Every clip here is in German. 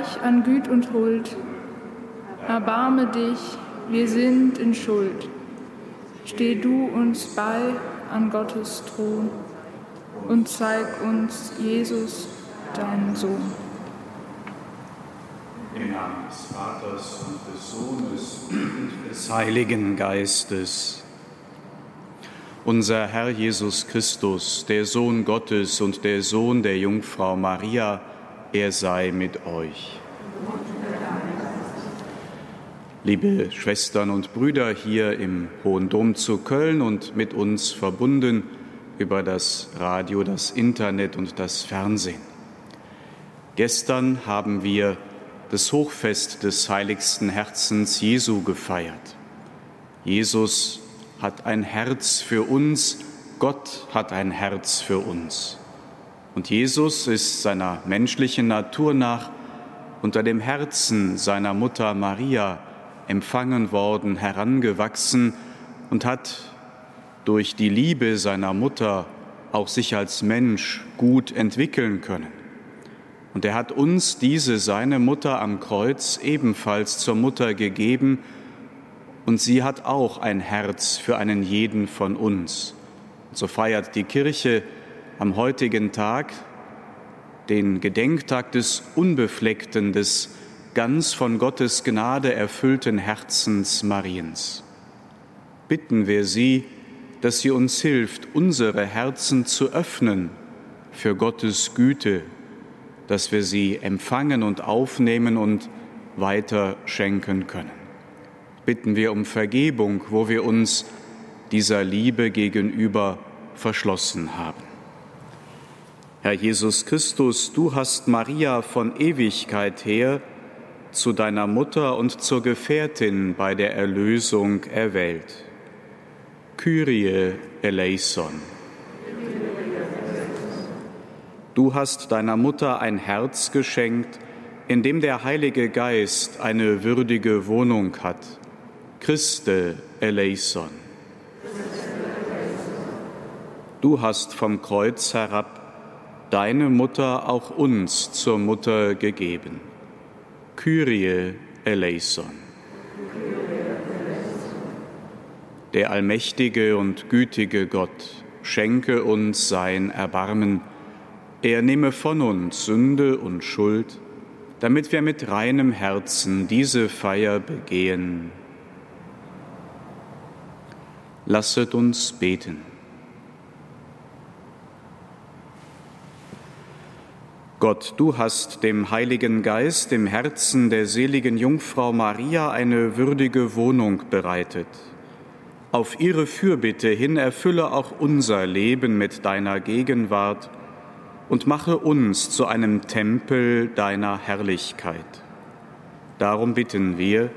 Reich an Güt und Huld, erbarme dich, wir sind in Schuld. Steh du uns bei an Gottes Thron und zeig uns Jesus, deinen Sohn. Im Namen des Vaters und des Sohnes und des Heiligen Geistes. Unser Herr Jesus Christus, der Sohn Gottes und der Sohn der Jungfrau Maria, er sei mit euch. Liebe Schwestern und Brüder hier im Hohen Dom zu Köln und mit uns verbunden über das Radio, das Internet und das Fernsehen. Gestern haben wir das Hochfest des heiligsten Herzens Jesu gefeiert. Jesus hat ein Herz für uns, Gott hat ein Herz für uns. Und Jesus ist seiner menschlichen Natur nach unter dem Herzen seiner Mutter Maria empfangen worden, herangewachsen und hat durch die Liebe seiner Mutter auch sich als Mensch gut entwickeln können. Und er hat uns diese seine Mutter am Kreuz ebenfalls zur Mutter gegeben, und sie hat auch ein Herz für einen jeden von uns. Und so feiert die Kirche am heutigen Tag den Gedenktag des unbefleckten, des ganz von Gottes Gnade erfüllten Herzens Mariens. Bitten wir sie, dass sie uns hilft, unsere Herzen zu öffnen für Gottes Güte, dass wir sie empfangen und aufnehmen und weiter schenken können bitten wir um Vergebung, wo wir uns dieser Liebe gegenüber verschlossen haben. Herr Jesus Christus, du hast Maria von Ewigkeit her zu deiner Mutter und zur Gefährtin bei der Erlösung erwählt. Kyrie eleison. Du hast deiner Mutter ein Herz geschenkt, in dem der Heilige Geist eine würdige Wohnung hat Christe eleison. Du hast vom Kreuz herab deine Mutter auch uns zur Mutter gegeben. Kyrie eleison. Der allmächtige und gütige Gott schenke uns sein Erbarmen. Er nehme von uns Sünde und Schuld, damit wir mit reinem Herzen diese Feier begehen Lasset uns beten. Gott, du hast dem Heiligen Geist im Herzen der seligen Jungfrau Maria eine würdige Wohnung bereitet. Auf ihre Fürbitte hin erfülle auch unser Leben mit deiner Gegenwart und mache uns zu einem Tempel deiner Herrlichkeit. Darum bitten wir,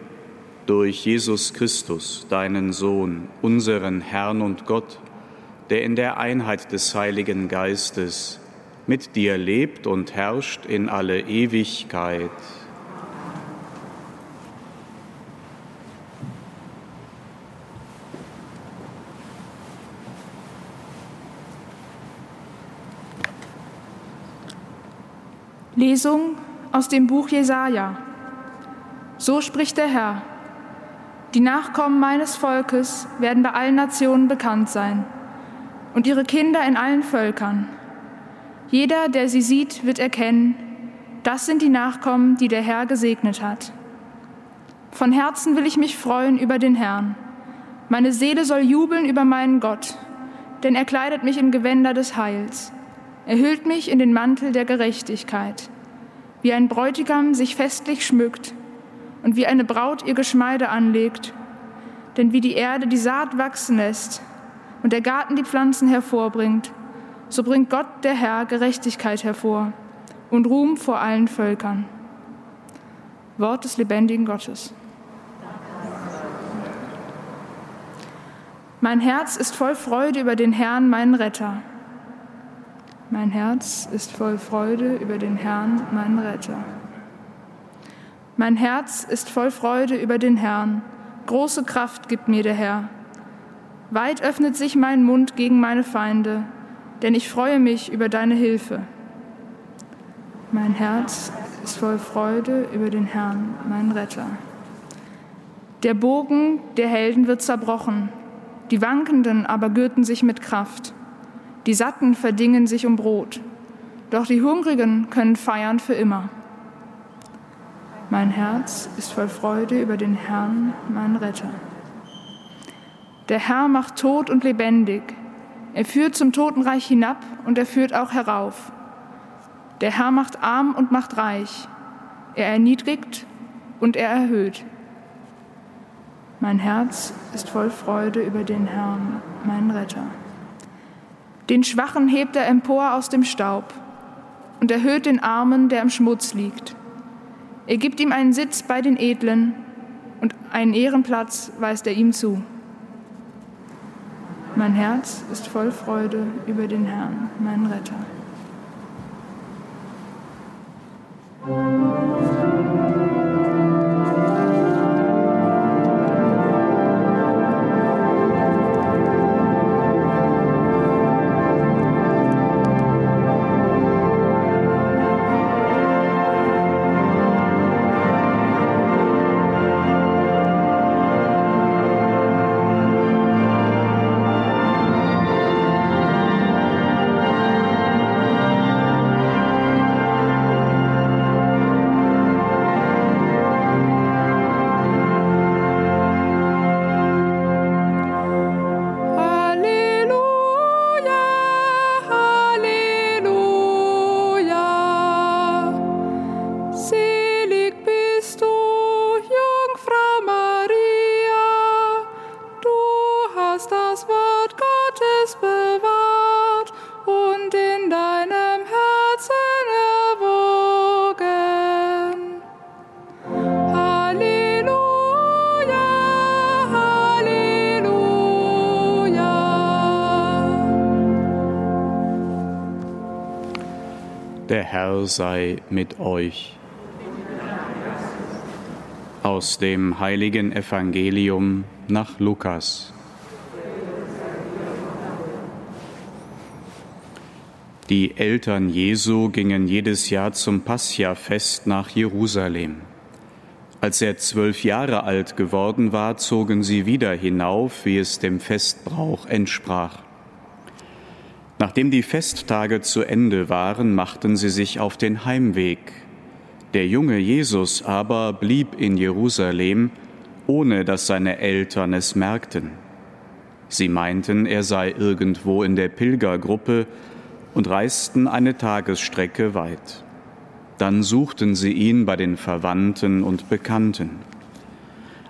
durch Jesus Christus, deinen Sohn, unseren Herrn und Gott, der in der Einheit des Heiligen Geistes mit dir lebt und herrscht in alle Ewigkeit. Lesung aus dem Buch Jesaja. So spricht der Herr die Nachkommen meines Volkes werden bei allen Nationen bekannt sein und ihre Kinder in allen Völkern. Jeder, der sie sieht, wird erkennen, das sind die Nachkommen, die der Herr gesegnet hat. Von Herzen will ich mich freuen über den Herrn. Meine Seele soll jubeln über meinen Gott, denn er kleidet mich in Gewänder des Heils. Er hüllt mich in den Mantel der Gerechtigkeit. Wie ein Bräutigam sich festlich schmückt, und wie eine Braut ihr Geschmeide anlegt. Denn wie die Erde die Saat wachsen lässt und der Garten die Pflanzen hervorbringt, so bringt Gott der Herr Gerechtigkeit hervor und Ruhm vor allen Völkern. Wort des lebendigen Gottes. Mein Herz ist voll Freude über den Herrn, meinen Retter. Mein Herz ist voll Freude über den Herrn, meinen Retter. Mein Herz ist voll Freude über den Herrn. Große Kraft gibt mir der Herr. Weit öffnet sich mein Mund gegen meine Feinde, denn ich freue mich über deine Hilfe. Mein Herz ist voll Freude über den Herrn, meinen Retter. Der Bogen der Helden wird zerbrochen, die Wankenden aber gürten sich mit Kraft. Die Satten verdingen sich um Brot, doch die Hungrigen können feiern für immer. Mein Herz ist voll Freude über den Herrn, meinen Retter. Der Herr macht tot und lebendig. Er führt zum Totenreich hinab und er führt auch herauf. Der Herr macht arm und macht reich. Er erniedrigt und er erhöht. Mein Herz ist voll Freude über den Herrn, meinen Retter. Den Schwachen hebt er empor aus dem Staub und erhöht den Armen, der im Schmutz liegt. Er gibt ihm einen Sitz bei den Edlen und einen Ehrenplatz weist er ihm zu. Mein Herz ist voll Freude über den Herrn, meinen Retter. Der Herr sei mit euch. Aus dem heiligen Evangelium nach Lukas. Die Eltern Jesu gingen jedes Jahr zum Pascha-Fest nach Jerusalem. Als er zwölf Jahre alt geworden war, zogen sie wieder hinauf, wie es dem Festbrauch entsprach. Nachdem die Festtage zu Ende waren, machten sie sich auf den Heimweg. Der junge Jesus aber blieb in Jerusalem, ohne dass seine Eltern es merkten. Sie meinten, er sei irgendwo in der Pilgergruppe und reisten eine Tagesstrecke weit. Dann suchten sie ihn bei den Verwandten und Bekannten.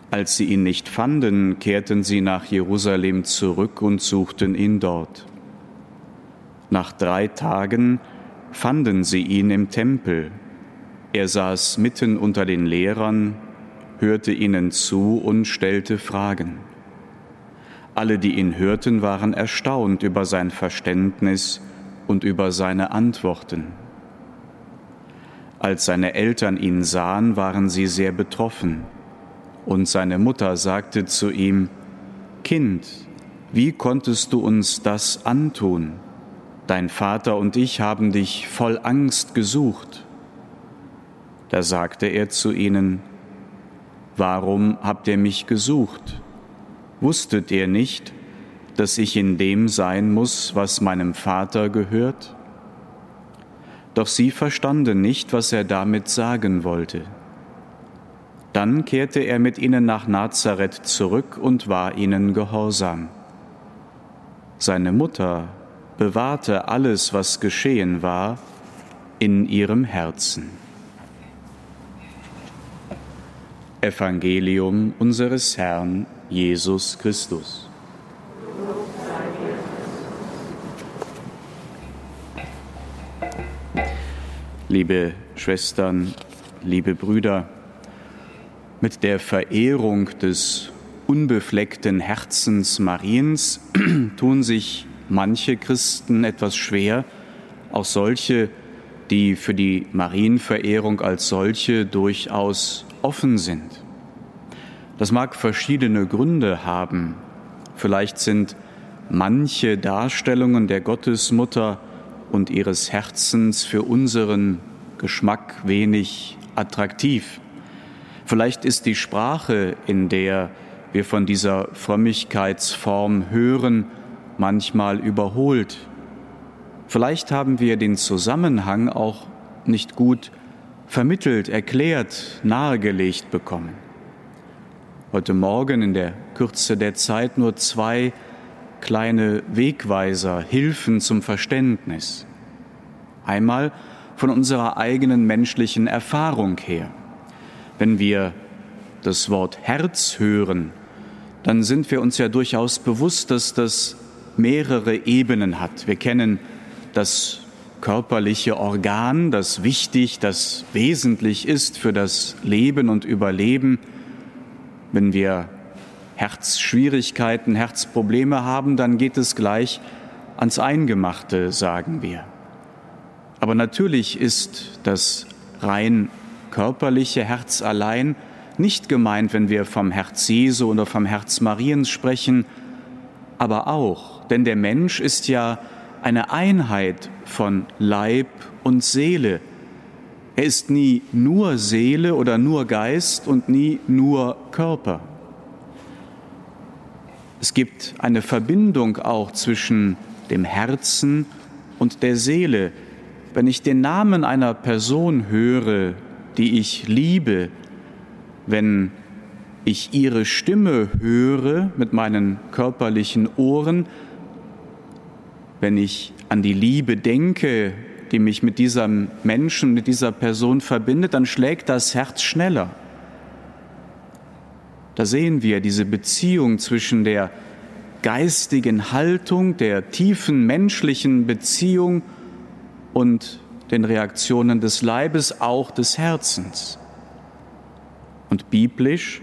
Als sie ihn nicht fanden, kehrten sie nach Jerusalem zurück und suchten ihn dort. Nach drei Tagen fanden sie ihn im Tempel. Er saß mitten unter den Lehrern, hörte ihnen zu und stellte Fragen. Alle, die ihn hörten, waren erstaunt über sein Verständnis und über seine Antworten. Als seine Eltern ihn sahen, waren sie sehr betroffen, und seine Mutter sagte zu ihm, Kind, wie konntest du uns das antun? Dein Vater und ich haben dich voll Angst gesucht. Da sagte er zu ihnen, Warum habt ihr mich gesucht? Wusstet ihr nicht, dass ich in dem sein muss, was meinem Vater gehört? Doch sie verstanden nicht, was er damit sagen wollte. Dann kehrte er mit ihnen nach Nazareth zurück und war ihnen gehorsam. Seine Mutter bewahrte alles, was geschehen war, in ihrem Herzen. Evangelium unseres Herrn Jesus Christus. Liebe Schwestern, liebe Brüder, mit der Verehrung des unbefleckten Herzens Mariens tun sich manche Christen etwas schwer, auch solche, die für die Marienverehrung als solche durchaus offen sind. Das mag verschiedene Gründe haben. Vielleicht sind manche Darstellungen der Gottesmutter und ihres Herzens für unseren Geschmack wenig attraktiv. Vielleicht ist die Sprache, in der wir von dieser Frömmigkeitsform hören, manchmal überholt. Vielleicht haben wir den Zusammenhang auch nicht gut vermittelt, erklärt, nahegelegt bekommen. Heute Morgen in der Kürze der Zeit nur zwei kleine Wegweiser, Hilfen zum Verständnis. Einmal von unserer eigenen menschlichen Erfahrung her. Wenn wir das Wort Herz hören, dann sind wir uns ja durchaus bewusst, dass das mehrere Ebenen hat. Wir kennen das körperliche Organ, das wichtig, das wesentlich ist für das Leben und Überleben. Wenn wir Herzschwierigkeiten, Herzprobleme haben, dann geht es gleich ans Eingemachte, sagen wir. Aber natürlich ist das rein körperliche Herz allein nicht gemeint, wenn wir vom Herz Jesu oder vom Herz Mariens sprechen, aber auch, denn der Mensch ist ja eine Einheit von Leib und Seele. Er ist nie nur Seele oder nur Geist und nie nur Körper. Es gibt eine Verbindung auch zwischen dem Herzen und der Seele. Wenn ich den Namen einer Person höre, die ich liebe, wenn ich ihre Stimme höre mit meinen körperlichen Ohren, wenn ich an die Liebe denke, die mich mit diesem Menschen, mit dieser Person verbindet, dann schlägt das Herz schneller. Da sehen wir diese Beziehung zwischen der geistigen Haltung, der tiefen menschlichen Beziehung und den Reaktionen des Leibes, auch des Herzens. Und biblisch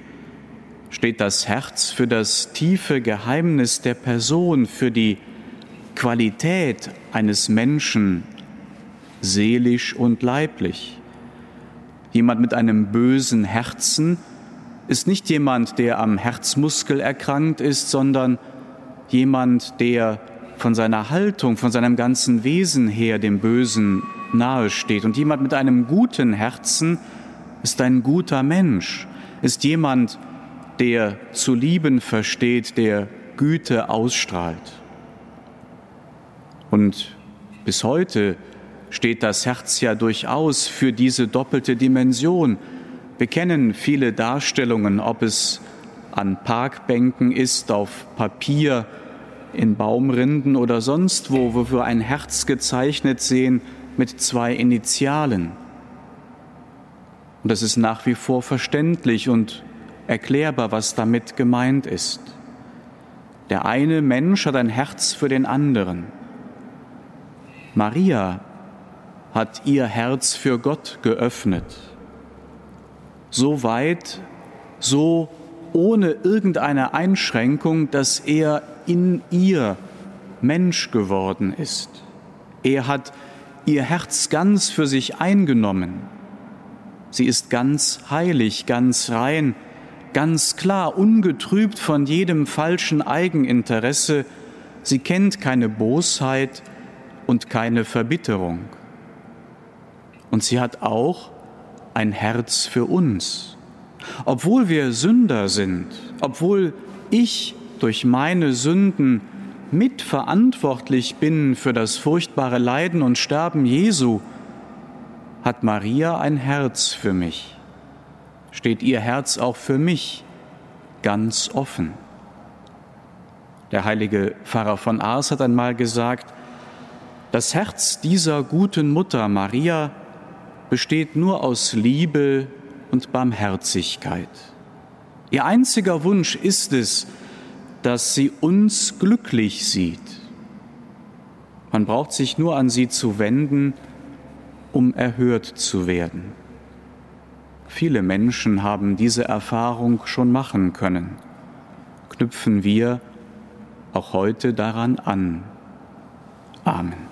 steht das Herz für das tiefe Geheimnis der Person, für die Qualität eines Menschen, seelisch und leiblich. Jemand mit einem bösen Herzen ist nicht jemand, der am Herzmuskel erkrankt ist, sondern jemand, der von seiner Haltung, von seinem ganzen Wesen her dem Bösen nahesteht. Und jemand mit einem guten Herzen ist ein guter Mensch, ist jemand, der zu lieben versteht, der Güte ausstrahlt. Und bis heute steht das Herz ja durchaus für diese doppelte Dimension. Wir kennen viele Darstellungen, ob es an Parkbänken ist, auf Papier, in Baumrinden oder sonst wo, wo wir ein Herz gezeichnet sehen mit zwei Initialen. Und das ist nach wie vor verständlich und erklärbar, was damit gemeint ist. Der eine Mensch hat ein Herz für den anderen. Maria hat ihr Herz für Gott geöffnet. So weit, so ohne irgendeine Einschränkung, dass er in ihr Mensch geworden ist. Er hat ihr Herz ganz für sich eingenommen. Sie ist ganz heilig, ganz rein, ganz klar, ungetrübt von jedem falschen Eigeninteresse. Sie kennt keine Bosheit und keine Verbitterung. Und sie hat auch ein Herz für uns. Obwohl wir Sünder sind, obwohl ich durch meine Sünden mitverantwortlich bin für das furchtbare Leiden und Sterben Jesu, hat Maria ein Herz für mich. Steht ihr Herz auch für mich ganz offen. Der heilige Pfarrer von Ars hat einmal gesagt, das Herz dieser guten Mutter Maria besteht nur aus Liebe und Barmherzigkeit. Ihr einziger Wunsch ist es, dass sie uns glücklich sieht. Man braucht sich nur an sie zu wenden, um erhört zu werden. Viele Menschen haben diese Erfahrung schon machen können. Knüpfen wir auch heute daran an. Amen.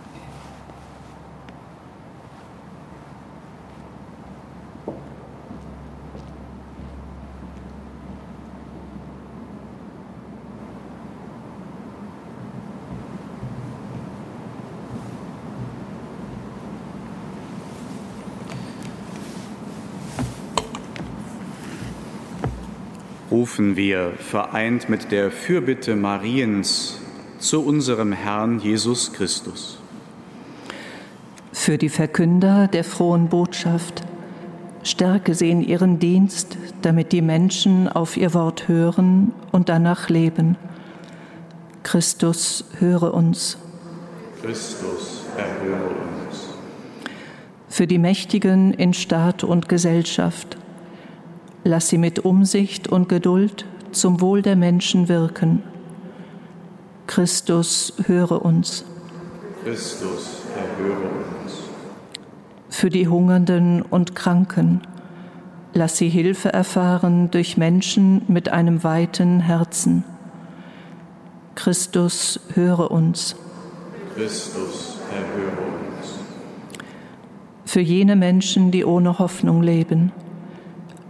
Rufen wir vereint mit der Fürbitte Mariens zu unserem Herrn Jesus Christus. Für die Verkünder der frohen Botschaft, stärke sie in ihren Dienst, damit die Menschen auf ihr Wort hören und danach leben. Christus, höre uns. Christus, erhöre uns. Für die Mächtigen in Staat und Gesellschaft, lass sie mit Umsicht und Geduld zum Wohl der Menschen wirken. Christus, höre uns. Christus, erhöre uns. Für die Hungernden und Kranken, lass sie Hilfe erfahren durch Menschen mit einem weiten Herzen. Christus, höre uns. Christus, erhöre uns. Für jene Menschen, die ohne Hoffnung leben,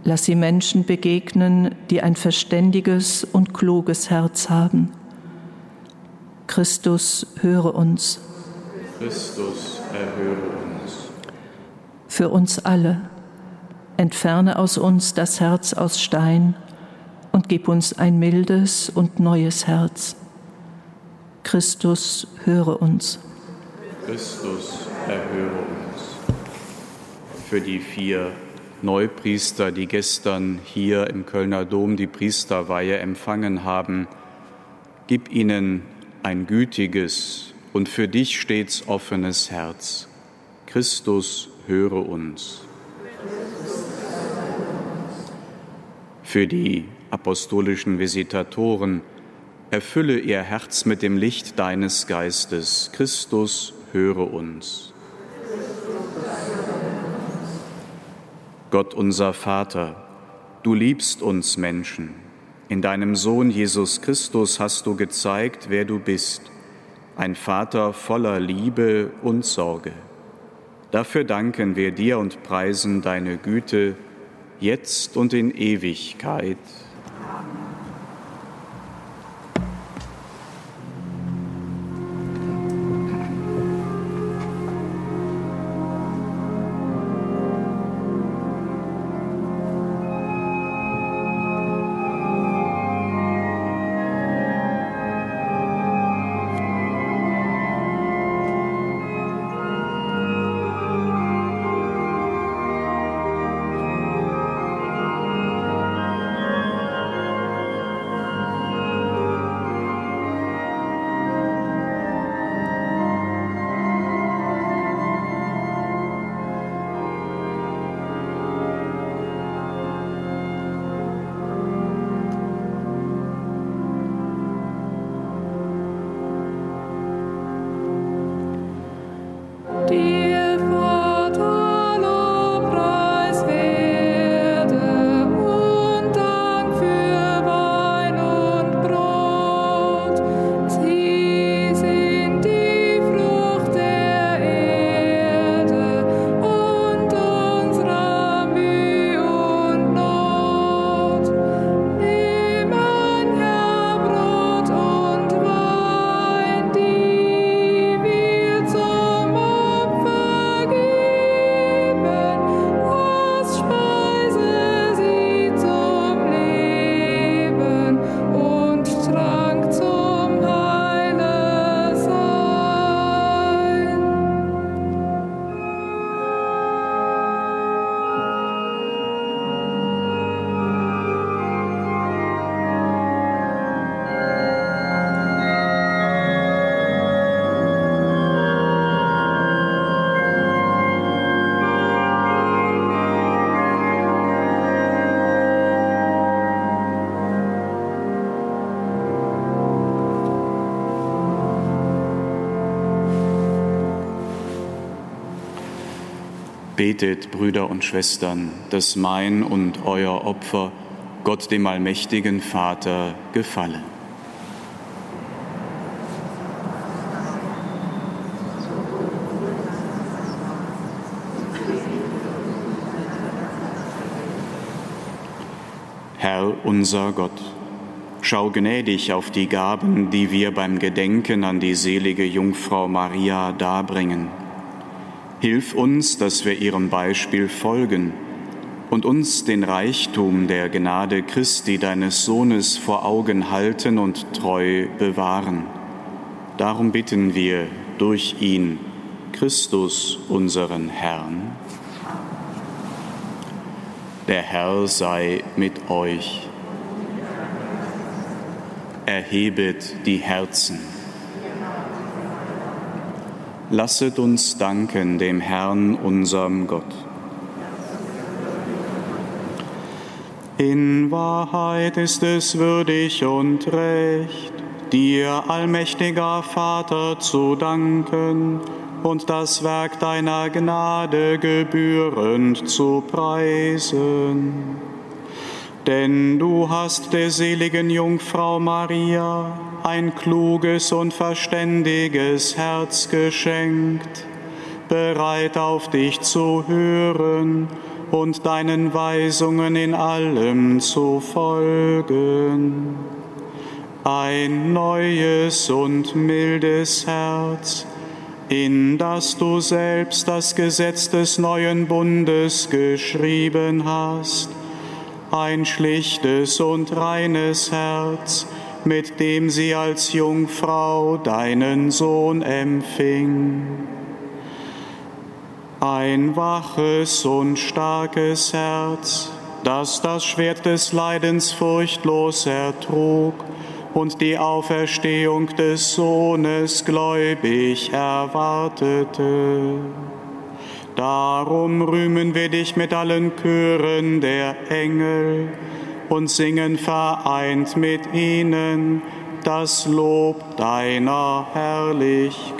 lass sie Menschen begegnen, die ein verständiges und kluges Herz haben. Christus, höre uns. Christus, erhöre uns. Für uns alle, entferne aus uns das Herz aus Stein und gib uns ein mildes und neues Herz. Christus, höre uns. Christus, erhöre uns. Für die vier Neupriester, die gestern hier im Kölner Dom die Priesterweihe empfangen haben, gib ihnen ein gütiges und für dich stets offenes Herz. Christus, höre uns. Für die apostolischen Visitatoren, erfülle ihr Herz mit dem Licht deines Geistes. Christus, höre uns. Gott unser Vater, du liebst uns Menschen. In deinem Sohn Jesus Christus hast du gezeigt, wer du bist, ein Vater voller Liebe und Sorge. Dafür danken wir dir und preisen deine Güte, jetzt und in Ewigkeit. Betet, Brüder und Schwestern, dass mein und euer Opfer Gott dem allmächtigen Vater gefalle. Herr unser Gott, schau gnädig auf die Gaben, die wir beim Gedenken an die selige Jungfrau Maria darbringen Hilf uns, dass wir ihrem Beispiel folgen und uns den Reichtum der Gnade Christi, deines Sohnes, vor Augen halten und treu bewahren. Darum bitten wir durch ihn, Christus, unseren Herrn. Der Herr sei mit euch. Erhebet die Herzen. Lasset uns danken dem Herrn, unserem Gott. In Wahrheit ist es würdig und recht, dir, allmächtiger Vater, zu danken und das Werk deiner Gnade gebührend zu preisen. Denn du hast der seligen Jungfrau Maria ein kluges und verständiges Herz geschenkt, bereit auf dich zu hören und deinen Weisungen in allem zu folgen. Ein neues und mildes Herz, in das du selbst das Gesetz des neuen Bundes geschrieben hast, ein schlichtes und reines Herz, mit dem sie als Jungfrau deinen Sohn empfing ein waches und starkes Herz, das das Schwert des Leidens furchtlos ertrug und die Auferstehung des Sohnes gläubig erwartete. Darum rühmen wir dich mit allen Chören der Engel und singen vereint mit ihnen das Lob deiner Herrlichkeit.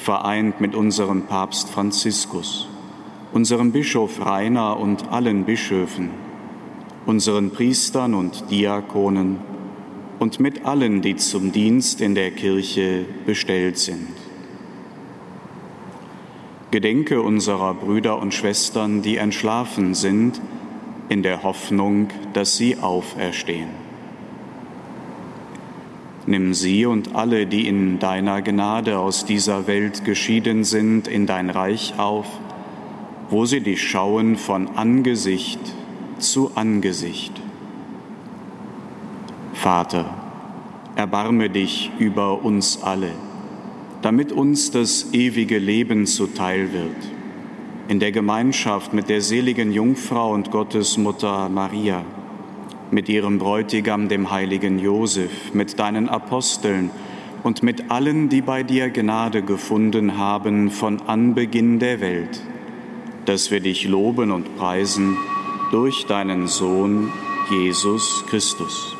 vereint mit unserem Papst Franziskus, unserem Bischof Rainer und allen Bischöfen, unseren Priestern und Diakonen und mit allen, die zum Dienst in der Kirche bestellt sind. Gedenke unserer Brüder und Schwestern, die entschlafen sind, in der Hoffnung, dass sie auferstehen. Nimm sie und alle, die in deiner Gnade aus dieser Welt geschieden sind, in dein Reich auf, wo sie dich schauen von Angesicht zu Angesicht. Vater, erbarme dich über uns alle, damit uns das ewige Leben zuteil wird in der Gemeinschaft mit der seligen Jungfrau und Gottesmutter Maria, mit ihrem Bräutigam, dem heiligen Josef, mit deinen Aposteln und mit allen, die bei dir Gnade gefunden haben von Anbeginn der Welt, dass wir dich loben und preisen durch deinen Sohn Jesus Christus.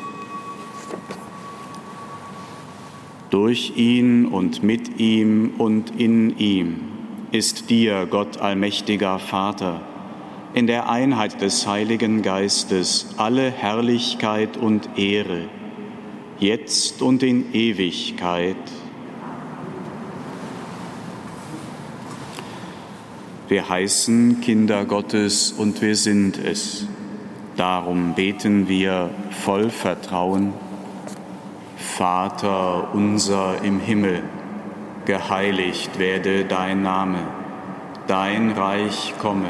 Durch ihn und mit ihm und in ihm ist dir, Gott allmächtiger Vater, in der Einheit des Heiligen Geistes alle Herrlichkeit und Ehre, jetzt und in Ewigkeit. Wir heißen Kinder Gottes und wir sind es. Darum beten wir voll Vertrauen. Vater unser im Himmel geheiligt werde dein Name, dein Reich komme,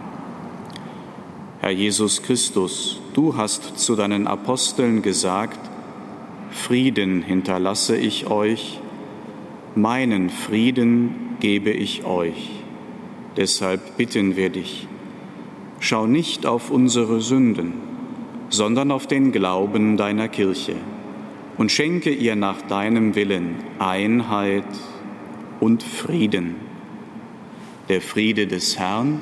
Herr Jesus Christus, du hast zu deinen Aposteln gesagt, Frieden hinterlasse ich euch, meinen Frieden gebe ich euch. Deshalb bitten wir dich, schau nicht auf unsere Sünden, sondern auf den Glauben deiner Kirche und schenke ihr nach deinem Willen Einheit und Frieden der Friede des Herrn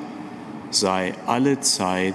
sei alle Zeit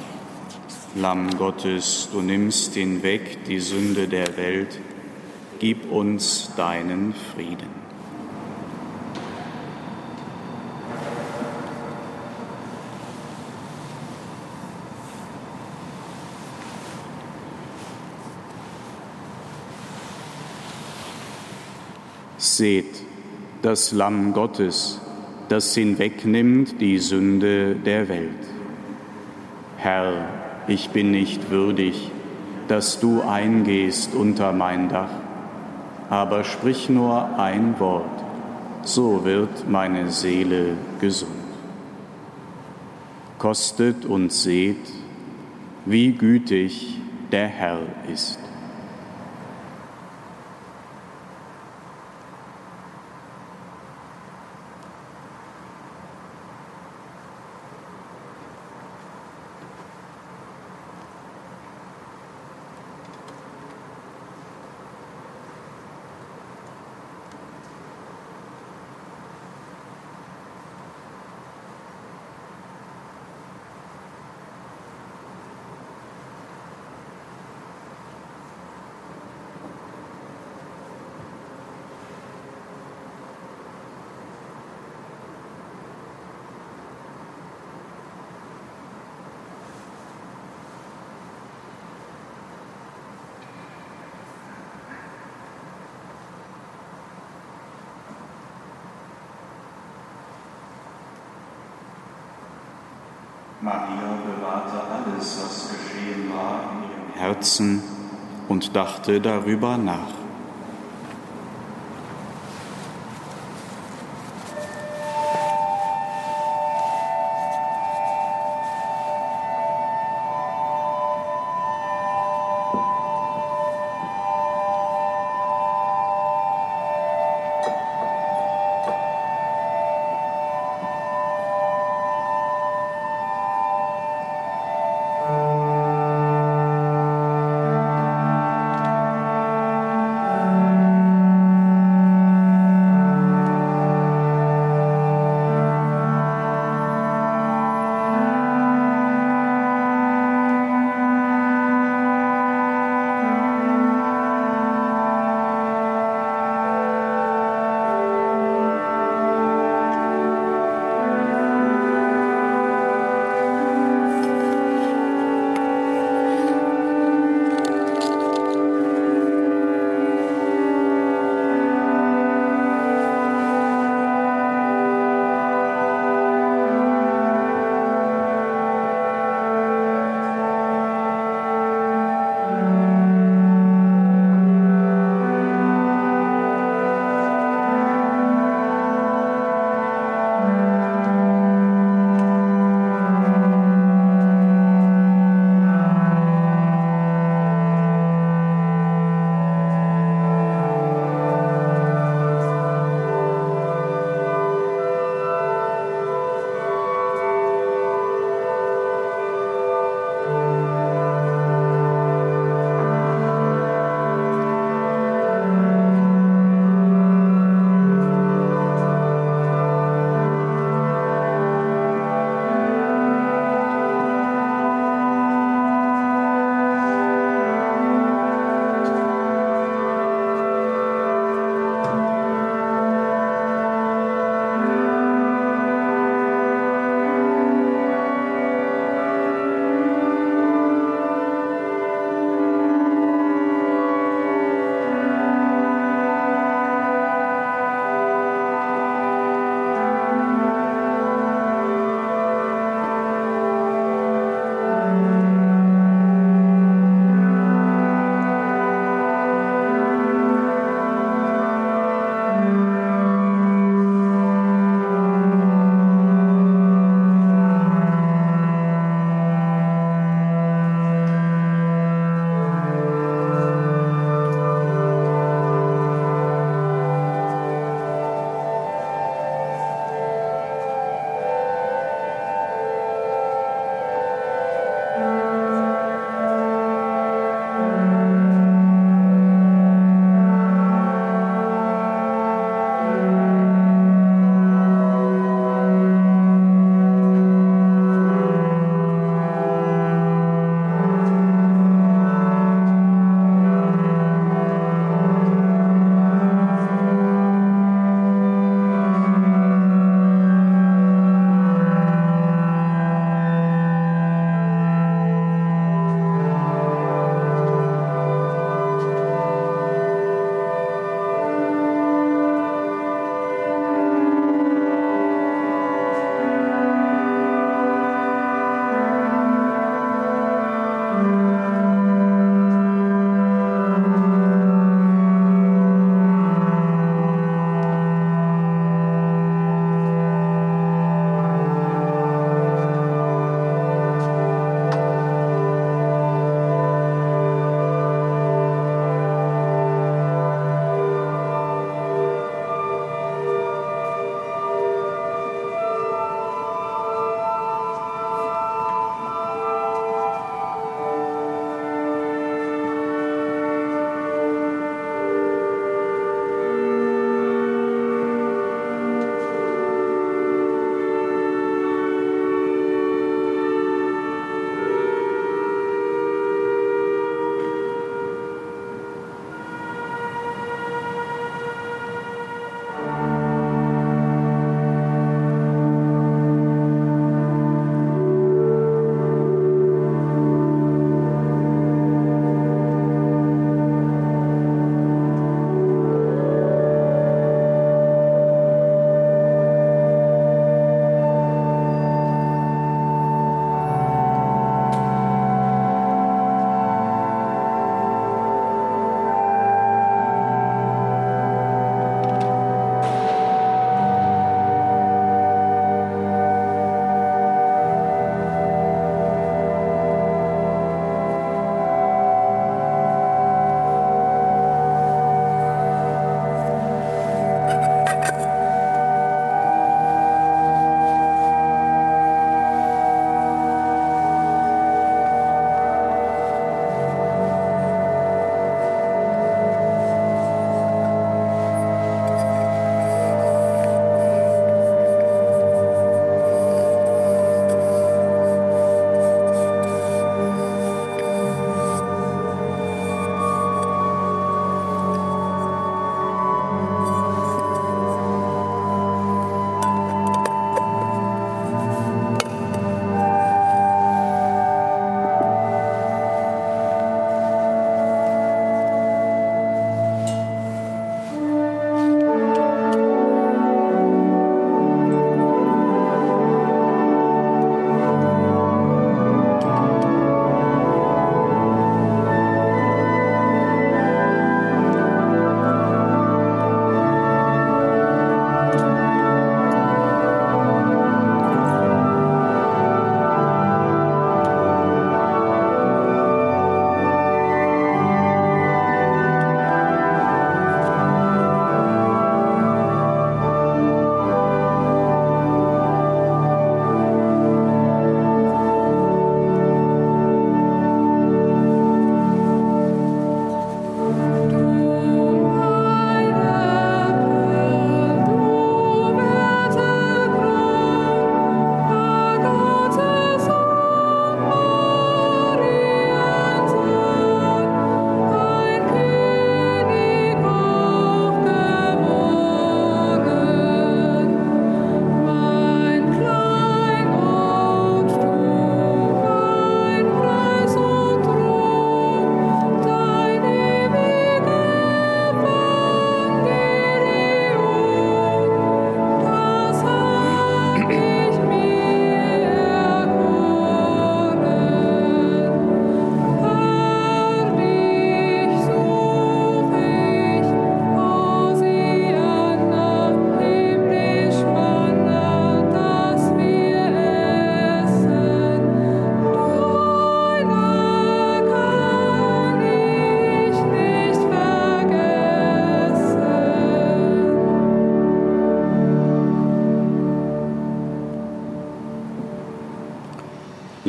Lamm Gottes, du nimmst hinweg die Sünde der Welt, gib uns deinen Frieden. Seht das Lamm Gottes, das hinwegnimmt die Sünde der Welt. Herr, ich bin nicht würdig, dass du eingehst unter mein Dach, aber sprich nur ein Wort, so wird meine Seele gesund. Kostet und seht, wie gütig der Herr ist. Maria bewahrte alles, was geschehen war, in ihrem Herzen und dachte darüber nach.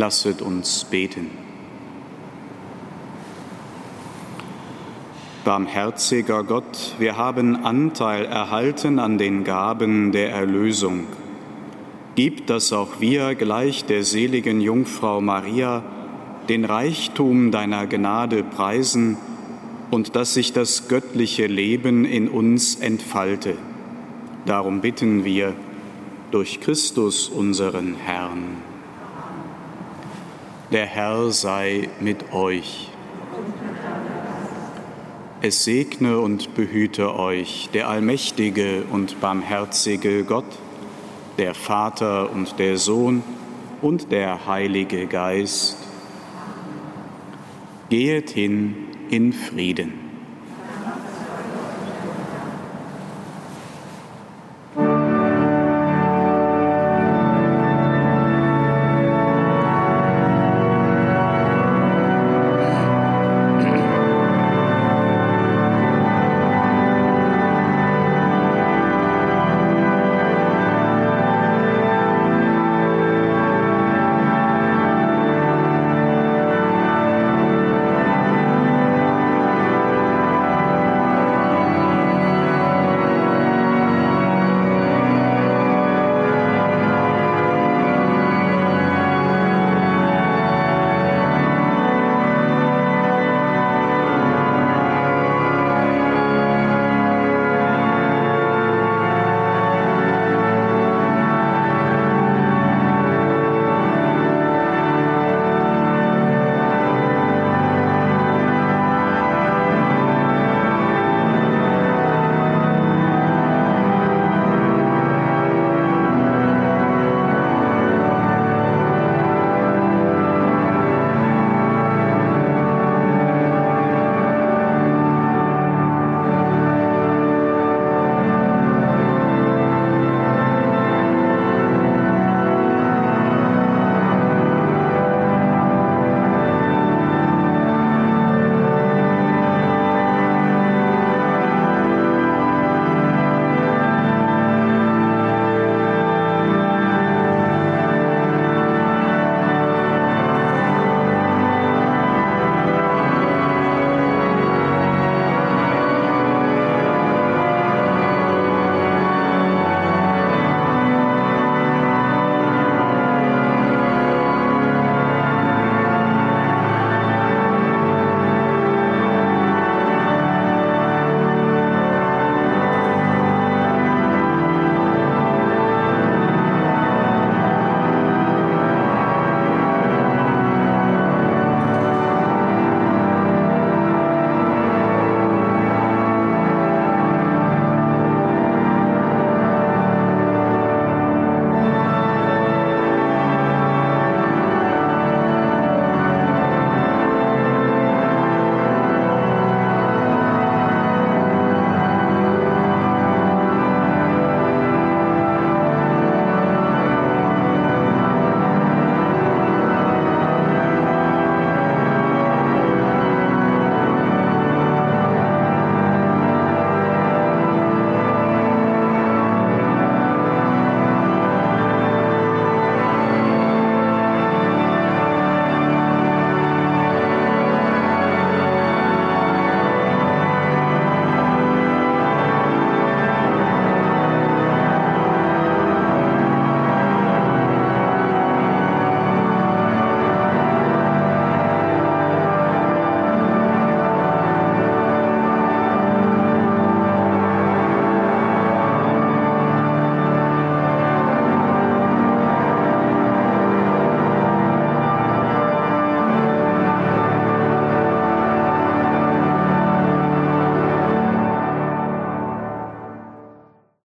Lasset uns beten. Barmherziger Gott, wir haben Anteil erhalten an den Gaben der Erlösung. Gib, dass auch wir gleich der seligen Jungfrau Maria den Reichtum deiner Gnade preisen und dass sich das göttliche Leben in uns entfalte. Darum bitten wir durch Christus unseren Herrn. Der Herr sei mit euch. Es segne und behüte euch der allmächtige und barmherzige Gott, der Vater und der Sohn und der Heilige Geist. Gehet hin in Frieden.